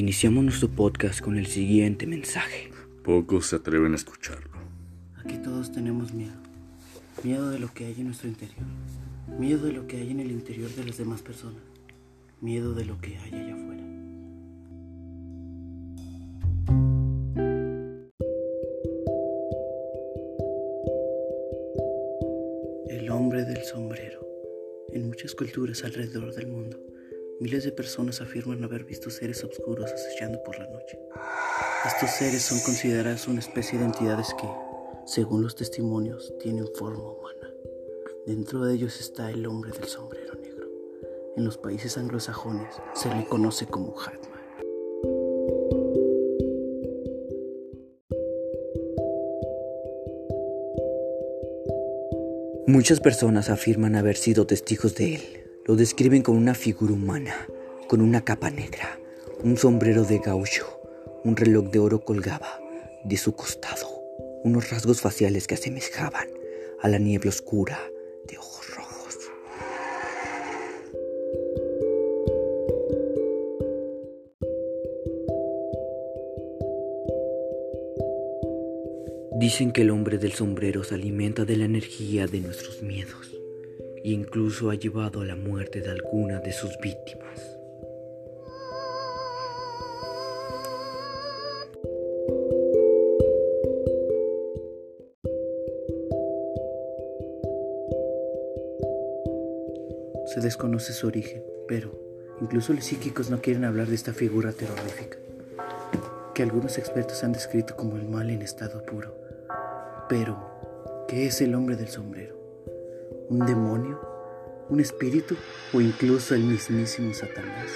Iniciamos nuestro podcast con el siguiente mensaje. Pocos se atreven a escucharlo. Aquí todos tenemos miedo. Miedo de lo que hay en nuestro interior. Miedo de lo que hay en el interior de las demás personas. Miedo de lo que hay allá afuera. El hombre del sombrero. En muchas culturas alrededor del mundo, miles de personas afirman haber visto seres oscuros acechando por la noche. Estos seres son considerados una especie de entidades que, según los testimonios, tienen forma humana. Dentro de ellos está el hombre del sombrero negro. En los países anglosajones se le conoce como Hatman. Muchas personas afirman haber sido testigos de él. Lo describen como una figura humana, con una capa negra, un sombrero de gaucho, un reloj de oro colgaba de su costado, unos rasgos faciales que asemejaban a la niebla oscura de ojos rojos. Dicen que el hombre del sombrero se alimenta de la energía de nuestros miedos e incluso ha llevado a la muerte de algunas de sus víctimas. Se desconoce su origen, pero incluso los psíquicos no quieren hablar de esta figura terrorífica, que algunos expertos han descrito como el mal en estado puro. Pero, ¿qué es el hombre del sombrero? un demonio, un espíritu o incluso el mismísimo Satanás.